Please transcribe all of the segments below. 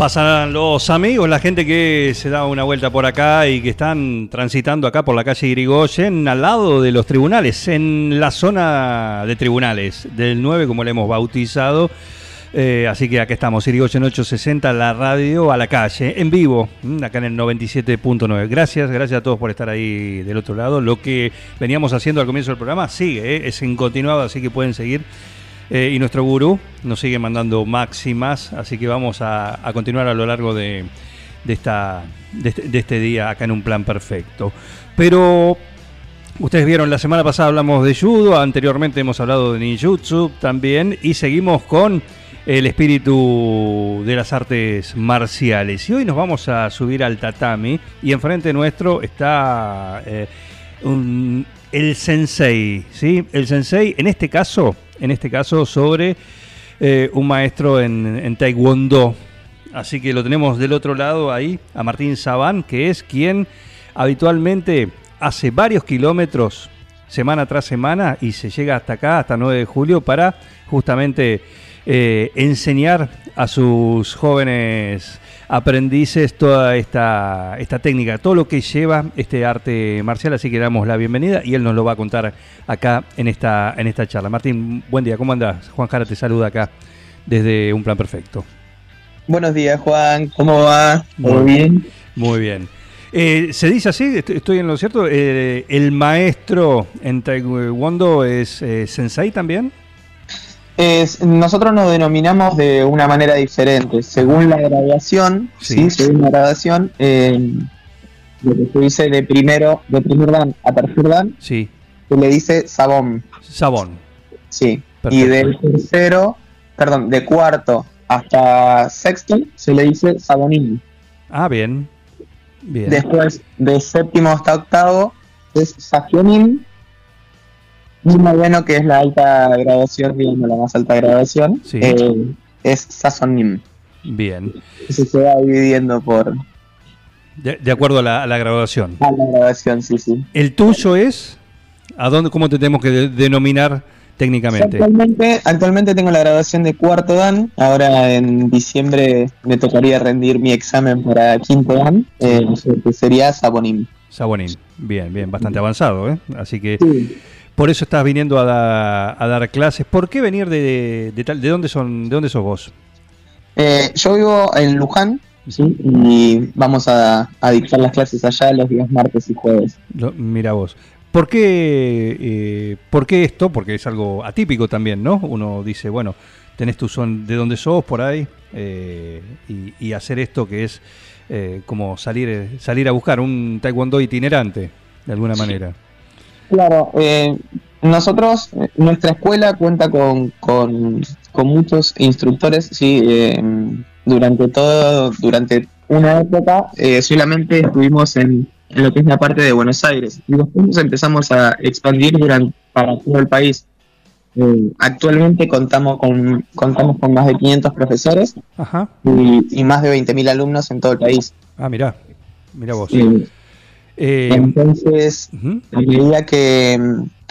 Pasan los amigos, la gente que se da una vuelta por acá y que están transitando acá por la calle Irigoyen, al lado de los tribunales, en la zona de tribunales del 9, como le hemos bautizado. Eh, así que acá estamos, Irigoyen 860, la radio a la calle, en vivo, mm, acá en el 97.9. Gracias, gracias a todos por estar ahí del otro lado. Lo que veníamos haciendo al comienzo del programa sigue, eh, es en continuado, así que pueden seguir eh, y nuestro gurú nos sigue mandando máximas, así que vamos a, continuar a lo largo de, esta, este, de, este, día acá en un plan perfecto. Pero ustedes vieron, la semana pasada hablamos de judo, anteriormente hemos hablado de ninjutsu también, y seguimos con el espíritu de las artes marciales. Y hoy nos vamos a subir al tatami y enfrente nuestro está eh, el sensei, ¿sí? El sensei, en este caso, en este caso sobre eh, un maestro en, Taekwondo. Así que lo tenemos del otro lado ahí, a Martín Sabán, que es quien habitualmente hace varios kilómetros semana tras semana y se llega hasta acá, hasta 9 de julio, para justamente eh, enseñar a sus jóvenes aprendices toda esta, esta técnica, todo lo que lleva este arte marcial, así que le damos la bienvenida y él nos lo va a contar acá en esta, en esta charla. Martín, buen día, ¿cómo andás? Juan Jara te saluda acá desde Un Plan Perfecto. Buenos días, Juan, ¿cómo va? ¿Todo bien? Muy bien. Eh, ¿Se dice así? ¿Estoy en lo cierto? Eh, ¿El maestro en Taekwondo es eh, Sensei también? Nosotros nos denominamos de una manera diferente. Según la graduación, sí. según la graduación, eh, lo que se dice de primero, de primer dan a tercer dan, sí. se le dice sabón. Sabón. Sí. Y del tercero, perdón, de cuarto hasta sexto, se le dice sabonín. Ah, bien. bien. Después, de séptimo hasta octavo, es safionín muy bueno que es la alta graduación, digamos, la más alta graduación, eh, es Sasonim. Bien. Se va dividiendo por... De, acuerdo a la, graduación. A la graduación, sí, sí. ¿El tuyo es? ¿A dónde, cómo te tenemos que denominar técnicamente? Actualmente, actualmente tengo la graduación de cuarto dan. Ahora en diciembre me tocaría rendir mi examen para quinto dan, eh, que sería Sabonim. Sabonim, bien, bien, bastante avanzado, ¿eh? Así que... Por eso estás viniendo a, dar clases. ¿Por qué venir de, tal? ¿De dónde son? ¿De dónde sos vos? Eh, yo vivo en Luján y vamos a, dictar las clases allá los días martes y jueves. mira vos. ¿Por qué, eh, ¿Por qué esto? Porque es algo atípico también, ¿no? Uno dice, bueno, tenés tu son de dónde sos por ahí eh, y, hacer esto que es como salir, salir a buscar un taekwondo itinerante, de alguna manera. Claro, eh, nosotros, nuestra escuela cuenta con, con, muchos instructores, sí, eh, durante todo, durante una época eh, solamente estuvimos en, lo que es la parte de Buenos Aires y después empezamos a expandir durante, para todo el país. actualmente contamos con, contamos con más de 500 profesores Y, más de 20.000 alumnos en todo el país. Ah, mira, mira vos. Eh, Entonces, a medida que,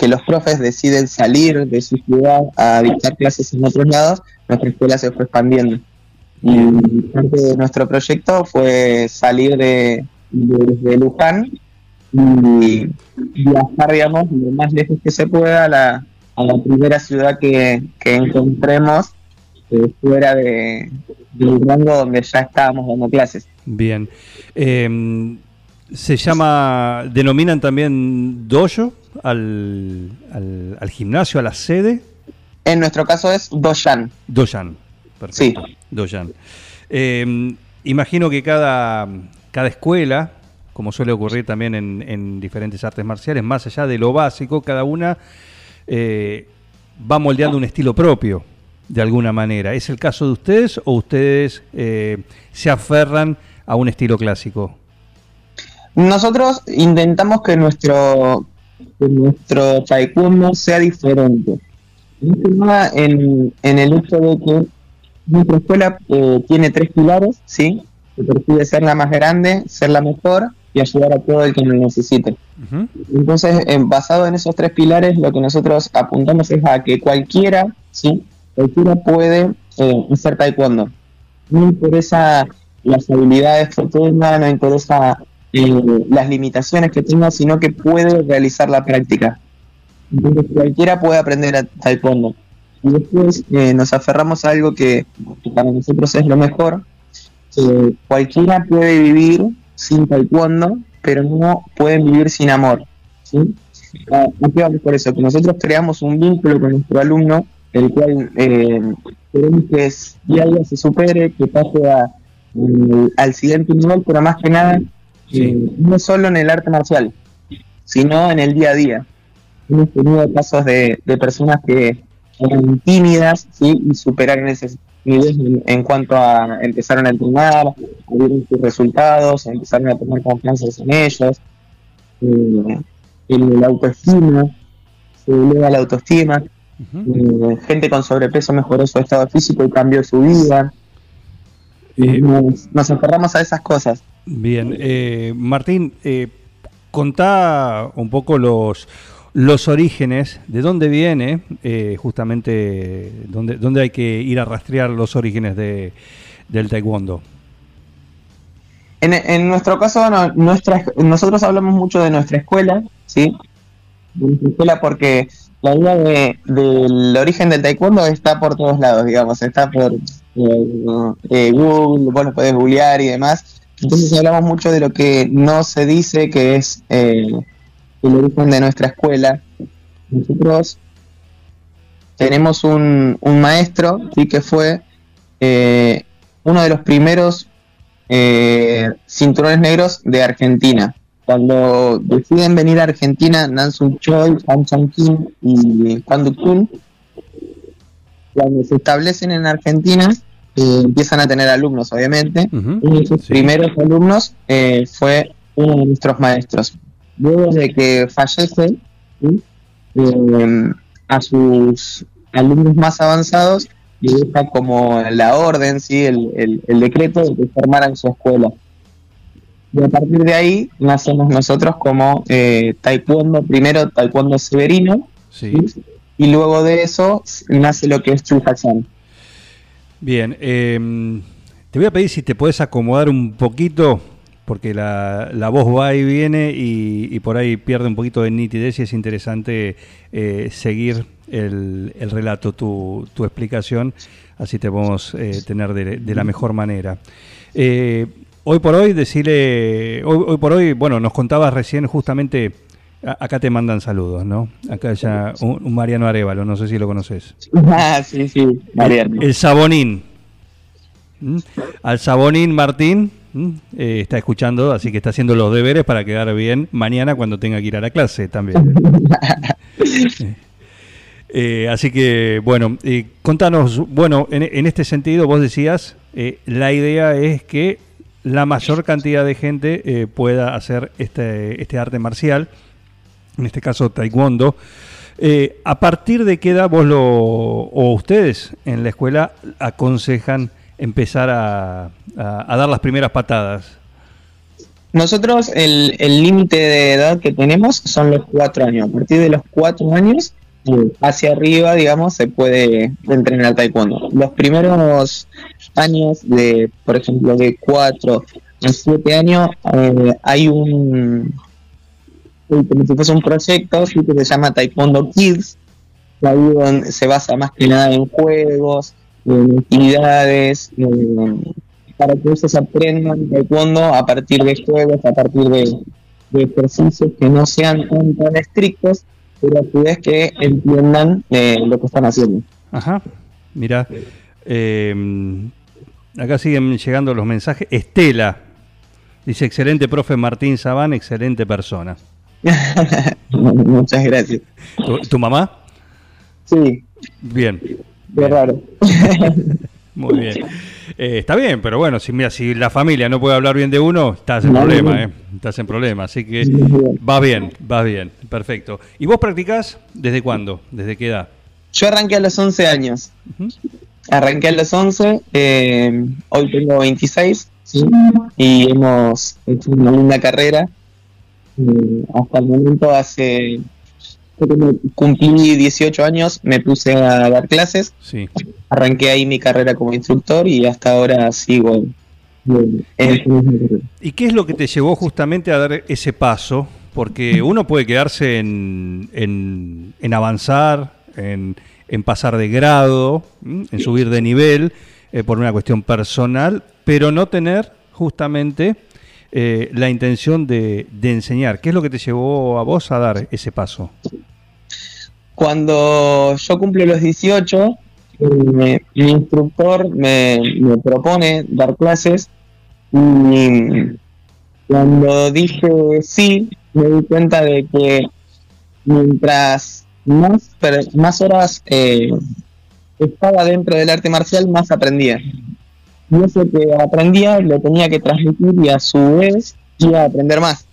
los profes deciden salir de su ciudad a dictar clases en otros lados, nuestra escuela se fue expandiendo. Y parte de nuestro proyecto fue salir de, de, Luján y viajar, digamos, lo más lejos que se pueda a la, a la primera ciudad que, encontremos eh, fuera de, del rango donde ya estábamos dando clases. Bien. Eh, se llama, denominan también dojo al, al, gimnasio, a la sede. En nuestro caso es doyan. Doyan, perfecto. Sí. Doyan. Em, imagino que cada, cada escuela, como suele ocurrir también en, en, diferentes artes marciales, más allá de lo básico, cada una eh, va moldeando un estilo propio, de alguna manera. ¿Es el caso de ustedes o ustedes eh, se aferran a un estilo clásico? Nosotros intentamos que nuestro, que nuestro taekwondo sea diferente. En, en el hecho de que nuestra escuela eh, tiene tres pilares, ¿sí? Que persigue ser la más grande, ser la mejor y ayudar a todo el que lo necesite. Entonces, basado en esos tres pilares, lo que nosotros apuntamos es a que cualquiera, ¿sí? Cualquiera puede eh, hacer taekwondo. No interesa las habilidades que tenga, no interesa eh, las limitaciones que tenga, sino que puede realizar la práctica. Entonces, cualquiera puede aprender a taekwondo. Y después eh, nos aferramos a algo que, para nosotros es lo mejor. cualquiera puede vivir sin taekwondo, pero no pueden vivir sin amor. ¿sí? Ah, por eso, que nosotros creamos un vínculo con nuestro alumno, el cual eh, queremos que día a día se supere, que pase al siguiente nivel, pero más que nada, eh, no solo en el arte marcial, sino en el día a día. Hemos tenido casos de, de personas que eran tímidas ¿sí? y superaron ese nivel en, cuanto a empezaron a entrenar, vieron sus resultados, empezaron a tener confianza en ellos, eh, el, autoestima, se eleva la autoestima, eh, gente con sobrepeso mejoró su estado físico y cambió su vida. Eh, nos, nos, aferramos a esas cosas. Bien, Martín, contá un poco los los orígenes, de dónde viene, eh, justamente, dónde, dónde hay que ir a rastrear los orígenes de, del taekwondo. En, nuestro caso, nuestra, nosotros hablamos mucho de nuestra escuela, ¿sí? De escuela porque la idea de, del origen del taekwondo está por todos lados, digamos, está por eh, eh, Google, vos lo podés googlear y demás. Entonces hablamos mucho de lo que no se dice que es el origen de nuestra escuela, nosotros tenemos un, un maestro ¿sí? que fue eh, uno de los primeros eh, cinturones negros de Argentina. Cuando deciden venir a Argentina, Nansun Choi, Han Chang Kim y Juan Kun, cuando se establecen en Argentina, eh, empiezan a tener alumnos, obviamente. Uno de sus primeros alumnos fue uno de nuestros maestros luego de que fallece eh, a sus alumnos más avanzados y deja como la orden, ¿sí? el, decreto de que formaran su escuela. Y a partir de ahí nacemos nosotros como eh, taekwondo, primero taekwondo severino, y luego de eso nace lo que es Chuhachan. Bien, em, te voy a pedir si te puedes acomodar un poquito porque la, la, voz va y viene y, por ahí pierde un poquito de nitidez y es interesante eh, seguir el, el, relato, tu, tu, explicación, así te podemos eh, tener de, la mejor manera. Eh, hoy por hoy, decirle, hoy, por hoy, bueno, nos contabas recién justamente, acá te mandan saludos, ¿no? Acá ya un, Mariano Arevalo, no sé si lo conoces. Ah, sí, sí, Mariano. El, Sabonín. ¿Mm? Al Sabonín Martín Mm, eh, está escuchando, así que está haciendo los deberes para quedar bien mañana cuando tenga que ir a la clase también. Eh, así que, bueno, eh, contanos, bueno, en, este sentido vos decías, la idea es que la mayor cantidad de gente pueda hacer este, este arte marcial, en este caso taekwondo. ¿A partir de qué edad vos lo, o ustedes en la escuela aconsejan empezar a, dar las primeras patadas? Nosotros el límite de edad que tenemos son los cuatro años. A partir de los cuatro años eh, hacia arriba, digamos, se puede entrenar taekwondo. Los primeros años de, por ejemplo, de cuatro a siete años, eh, hay un como si fuese un proyecto que se llama Taekwondo Kids, ahí donde se basa más que nada en juegos, actividades, para que ellos aprendan taekwondo a partir de juegos, a partir de, ejercicios que no sean tan, estrictos, pero a su que entiendan eh, lo que están haciendo. Ajá, mira, em, acá siguen llegando los mensajes. Estela dice: excelente profe Martín Sabán, excelente persona. Muchas gracias. ¿Tu mamá? Sí. Bien. Qué raro. Muy bien. Eh, está bien, pero bueno, si, mira, si la familia no puede hablar bien de uno, estás en No, problema, no. ¿eh? Estás en problema, así que va bien, va bien, perfecto. ¿Y vos practicás desde cuándo? ¿Desde qué edad? Yo arranqué a los 11 años. Arranqué a los 11, eh, hoy tengo 26 ¿sí? y hemos hecho una linda carrera. Eh, hasta el momento, hace cumplí 18 años, me puse a dar clases, Sí. arranqué ahí mi carrera como instructor y hasta ahora sigo eh, en misma carrera. ¿Y qué es lo que te llevó justamente a dar ese paso? Porque uno puede quedarse en, en- en avanzar, en, en pasar de grado, en subir de nivel eh, por una cuestión personal, pero no tener justamente eh, la intención de, enseñar. ¿Qué es lo que te llevó a vos a dar ese paso? Cuando yo cumplo los 18, eh, mi instructor me, me propone dar clases y cuando dije sí, me di cuenta de que mientras más, más horas eh, estaba dentro del arte marcial, más aprendía. Y eso que aprendía lo tenía que transmitir y a su vez iba a aprender más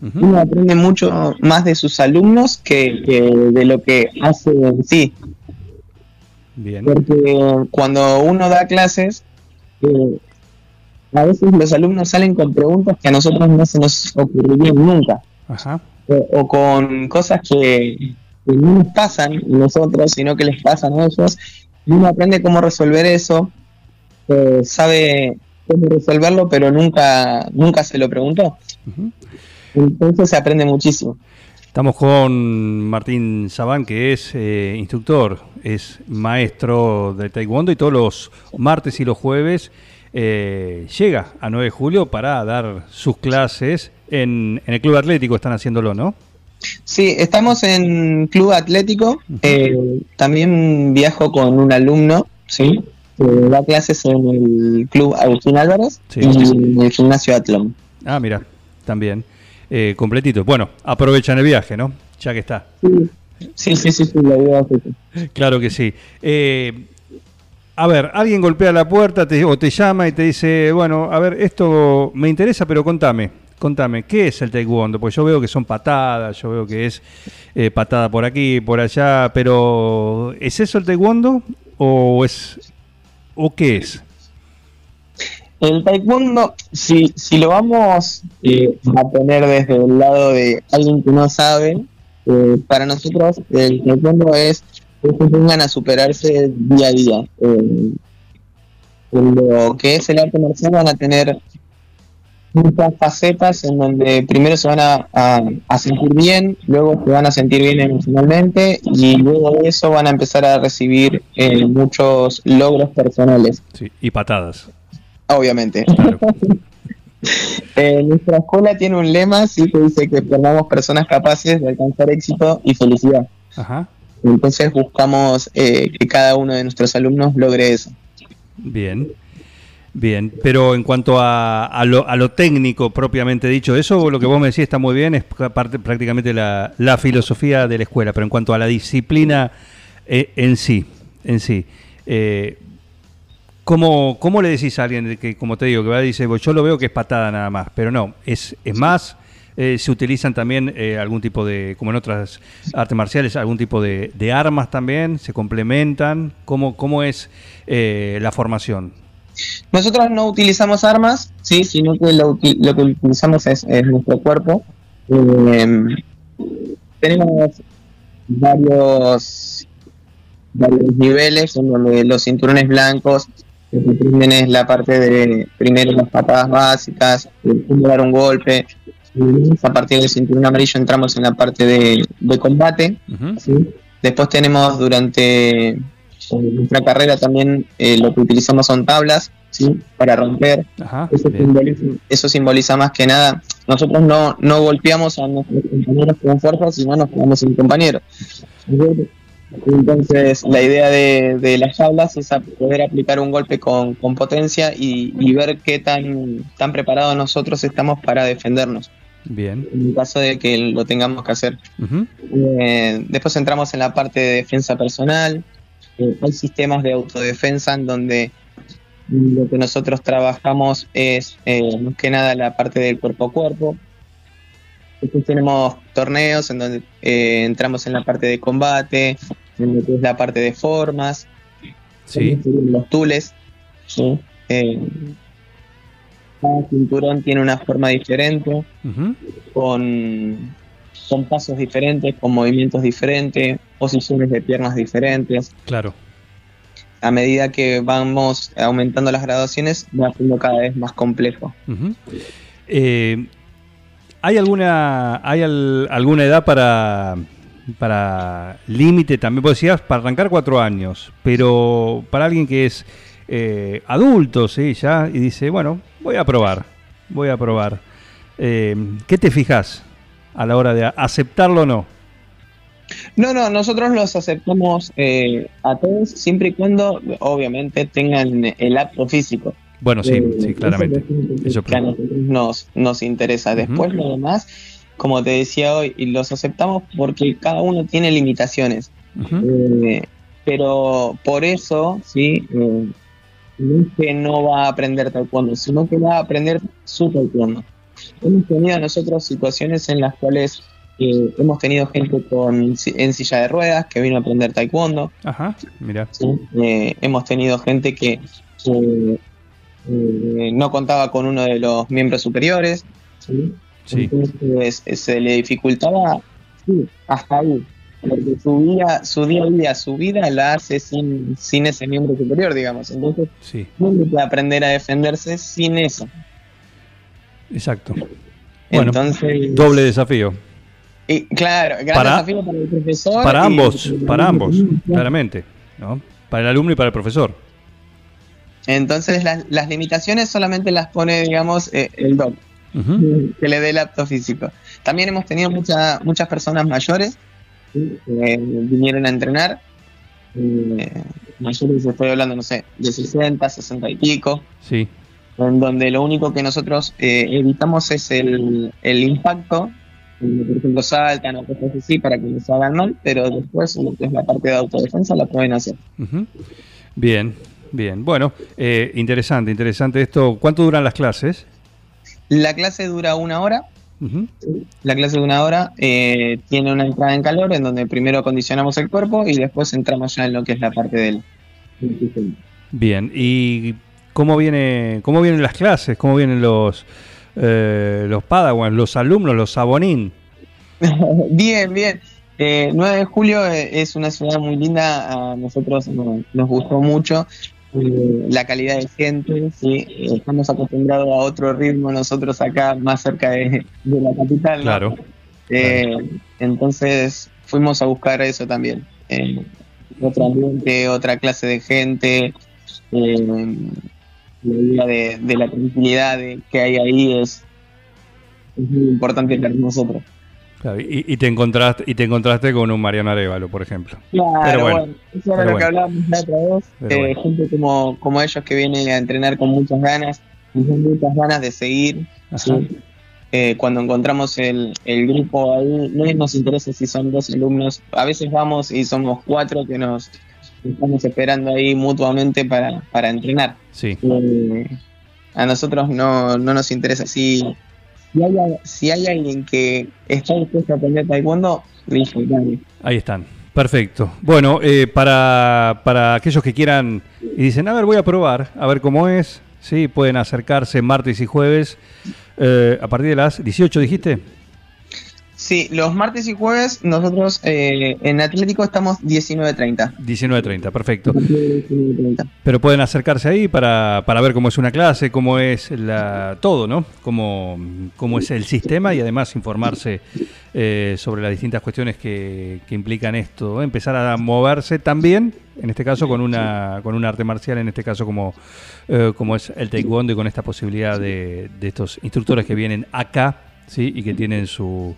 uno aprende mucho más de sus alumnos que, que de lo que hace en sí. Bien. Porque cuando uno da clases, eh, a veces los alumnos salen con preguntas que a nosotros no se nos ocurrirían nunca. Ajá. O, o con cosas que, que no nos pasan nosotros, sino que les pasan a ellos. Y uno aprende cómo resolver eso, eh, sabe cómo resolverlo, pero nunca, nunca se lo preguntó. Entonces se aprende muchísimo. Estamos con Martín Sabán, que es eh, instructor, es maestro de Taekwondo y todos los martes y los jueves eh, llega a 9 de julio para dar sus clases en, en el Club Atlético, están haciéndolo, ¿no? Sí, estamos en Club Atlético. eh, también viajo con un alumno, ¿sí? Que da clases en el Club Agustín Álvarez Sí. y en el Gimnasio Atlón. Ah, mira, también. Eh, completito. Bueno, aprovechan el viaje, ¿no? Ya que está. Sí, sí, sí, sí, así. Claro que sí. Eh, a ver, alguien golpea la puerta te- o te llama y te dice, bueno, a ver, esto me interesa, pero contame, contame, ¿qué es el taekwondo? Pues yo veo que son patadas, yo veo que es eh, patada por aquí, por allá, pero ¿es eso el taekwondo o es o qué es? El taekwondo, si, si lo vamos eh, a poner desde el lado de alguien que no sabe, eh, para nosotros el taekwondo es que vengan a superarse día a día. Eh, lo que es el arte marcial van a tener muchas facetas en donde primero se van a, a- a sentir bien, luego se van a sentir bien emocionalmente y luego de eso van a empezar a recibir eh, muchos logros personales, Sí, y patadas. obviamente. Claro. Eh, nuestra escuela tiene un lema, sí, que dice que formamos personas capaces de alcanzar éxito y felicidad. Ajá. Entonces buscamos eh, que cada uno de nuestros alumnos logre eso. Bien. Bien, pero en cuanto a, a lo, a lo técnico propiamente dicho, eso lo que vos me decís está muy bien, es pa- parte prácticamente la, la filosofía de la escuela, pero en cuanto a la disciplina eh, en sí, en sí, eh, ¿cómo, cómo le decís a alguien que, como te digo, que va y dice, "Pues yo lo veo que es patada nada más, pero no, es, es más, eh, se utilizan también eh, algún tipo de, como en otras artes marciales, algún tipo de, de armas también, se complementan, ¿cómo, cómo es eh, la formación? Nosotros no utilizamos armas, sí, sino que lo, lo que utilizamos es, es nuestro cuerpo. Eh, tenemos varios, varios niveles los cinturones blancos que es la parte de primero las patadas básicas, cómo dar un golpe. A partir del cinturón amarillo entramos en la parte de, de combate. Después tenemos durante eh, nuestra carrera también eh, lo que utilizamos son tablas ¿sí? para romper. Ajá, Eso simboliza, eso simboliza más que nada, nosotros no, no golpeamos a nuestros compañeros con fuerza, sino nos quedamos sin compañeros. Entonces la idea de, de las tablas es poder aplicar un golpe con, con potencia y, y ver qué tan, tan preparados nosotros estamos para defendernos, Bien. en caso de que lo tengamos que hacer. Eh, después entramos en la parte de defensa personal. Eh, hay sistemas de autodefensa en donde Lo que nosotros trabajamos es eh, más que nada la parte del cuerpo a cuerpo. Después tenemos torneos en donde eh, entramos en la parte de combate, en lo que es la parte de formas, Sí. los tules. ¿sí? Eh, cada cinturón tiene una forma diferente, con, con pasos diferentes, con movimientos diferentes, posiciones de piernas diferentes. Claro. A medida que vamos aumentando las graduaciones, va siendo cada vez más complejo. Eh, ¿Hay alguna hay al- alguna edad para para límite también? Vos decías para arrancar cuatro años, pero para alguien que es eh, adulto, sí, ya y dice bueno voy a probar, voy a probar. Eh, ¿Qué te fijas a la hora de aceptarlo o no? No, no, nosotros los aceptamos eh, a todos siempre y cuando, obviamente, tengan el apto físico. Bueno, sí, Eh, sí, claramente. Eso, que a nosotros nos, nos interesa. Después, Ujú. lo demás, como te decía hoy, los aceptamos porque cada uno tiene limitaciones. Eh, pero por eso, sí, eh, no es que no va a aprender taekwondo, sino que va a aprender su taekwondo. Hemos tenido nosotros situaciones en las cuales eh, hemos tenido gente con en silla de ruedas que vino a aprender taekwondo. Ajá, mira. ¿sí? Eh, hemos tenido gente que eh, no contaba con uno de los miembros superiores. ¿sí? Sí. Entonces eh, se le dificultaba sí, hasta ahí. Porque su día, su día a día, su vida la hace sin, sin ese miembro superior, digamos. Entonces, Sí, no puede aprender a defenderse sin eso. exacto. Bueno, Entonces, Doble desafío. Y, claro, gran Para- desafío para el profesor. Para y- ambos, para ambos, claramente. ¿no? Para el alumno y para el profesor. Entonces, las, las limitaciones solamente las pone, digamos, eh, el doc. Que le dé el apto físico. También hemos tenido mucha- muchas personas mayores que vinieron a entrenar. Eh, mayores, estoy hablando, no sé, de 60, 60 y pico, Sí, en donde lo único que nosotros eh, evitamos es el, el impacto. Por ejemplo, saltan o cosas así para que les hagan mal, pero después lo que es la parte de autodefensa la pueden hacer. Bien, bien. Bueno, eh, interesante, interesante esto. ¿Cuánto duran las clases? La clase dura una hora. La clase de una hora eh, tiene una entrada en calor en donde primero acondicionamos el cuerpo y después entramos ya en lo que es la parte del. Bien. ¿Y cómo viene, cómo vienen las clases? ¿Cómo vienen los eh, los Padawans, los alumnos, los Sabonín? bien, bien. Eh, 9 de julio eh, es una ciudad muy linda, a nosotros nos, nos gustó mucho eh, la calidad de gente, ¿sí? Eh, estamos acostumbrados a otro ritmo nosotros acá más cerca de, de la capital. ¿no? Claro. Eh, Entonces fuimos a buscar eso también. Eh, otro ambiente, otra clase de gente. eh, la idea de, de la tranquilidad de- que hay ahí es, es muy importante para nosotros. Claro, y, y te encontraste y te encontraste con un Mariano Arevalo, por ejemplo. Claro, Pero bueno, bueno, eso era pero lo que bueno. hablábamos la otra vez. Eh, bueno. Gente como, como ellos que vienen a entrenar con muchas ganas, y con muchas ganas de seguir. Eh, cuando encontramos el, el grupo ahí, no nos interesa si son dos alumnos, a veces vamos y somos cuatro que nos estamos esperando ahí mutuamente para, para entrenar. Sí. Eh, a nosotros no, no nos interesa. Si, si, hay, si hay alguien que está dispuesto a aprender taekwondo, listo, dale. Ahí están. Perfecto. Bueno, eh, para, para aquellos que quieran y dicen, a ver, voy a probar, a ver cómo es, sí, pueden acercarse martes y jueves eh, a partir de las 18, dijiste. Sí, los martes y jueves nosotros eh, en Atlético estamos 19.30. 19.30, perfecto. 19.30. Pero pueden acercarse ahí para, para ver cómo es una clase, cómo es la, todo, ¿no? Cómo, cómo es el sistema y además informarse eh, sobre las distintas cuestiones que, que implican esto. Empezar a moverse también, en este caso con una con un arte marcial, en este caso como, eh, como es el taekwondo y con esta posibilidad de, de estos instructores que vienen acá, ¿sí? Y que tienen su,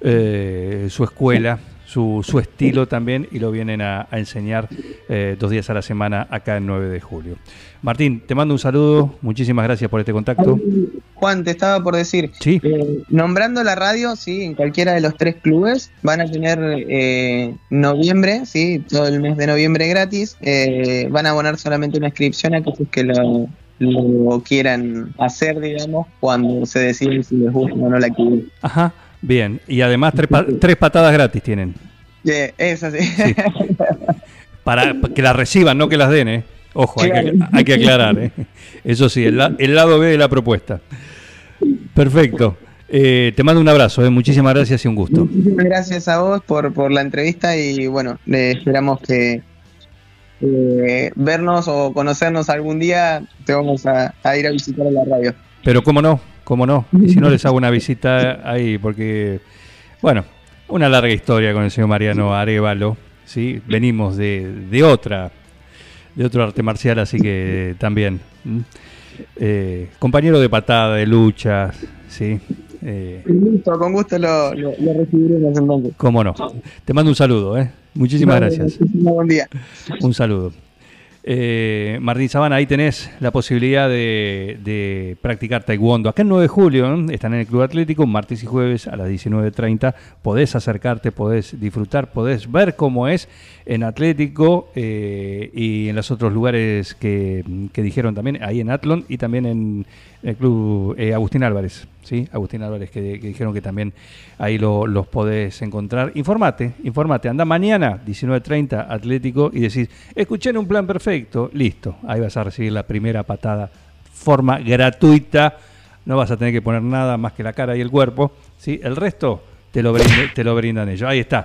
eh, su escuela, su, su estilo también y lo vienen a, a enseñar eh, dos días a la semana acá en 9 de julio. Martín, te mando un saludo, muchísimas gracias por este contacto. Juan, te estaba por decir, Sí. eh, nombrando la radio, sí, en cualquiera de los tres clubes van a tener eh, noviembre, sí, todo el mes de noviembre gratis. eh, van a abonar solamente una inscripción a aquellos que lo, lo quieran hacer, digamos, cuando se deciden si les gusta o no la actividad. Ajá, bien. Y además tres, pa- tres patadas gratis tienen. Eh, es así. Sí. Para que las reciban, no que las den, ¿eh? Ojo, hay que, hay que aclarar, ¿eh? Eso sí, el, la- el lado B de la propuesta. Perfecto. Eh, te mando un abrazo, ¿eh? muchísimas gracias y un gusto. Muchísimas gracias a vos por, por la entrevista y bueno, le esperamos que eh, vernos o conocernos algún día, te vamos a, a ir a visitar a la radio. Pero cómo no, cómo no. Y si no les hago una visita ahí, porque, bueno, una larga historia con el señor Mariano Arevalo, ¿sí? Venimos de, de otra, de otro arte marcial, así que también. Eh, compañero de patada, de lucha, ¿sí? Eh, Con gusto, con gusto lo, lo, lo recibiremos entonces. cómo no. Te mando un saludo, ¿eh? Muchísimas gracias. Muchísimas buen día. Un saludo. Eh, Martín Sabana, ahí tenés la posibilidad de, practicar taekwondo. Acá en 9 de julio ¿eh? están en el Club Atlético, martes y jueves a las 19.30. Podés acercarte, podés disfrutar, podés ver cómo es en Atlético eh, y en los otros lugares que, dijeron también, ahí en Atlon y también en el Club eh, Agustín Álvarez. ¿sí? Agustín Álvarez, que, dijeron que también ahí lo- los podés encontrar. Informate, informate. Anda mañana, 19.30, Atlético, y decís, escuché un plan perfecto, listo. Ahí vas a recibir la primera patada, forma gratuita. No vas a tener que poner nada más que la cara y el cuerpo. ¿sí? El resto te lo, te lo brindan ellos. Ahí está.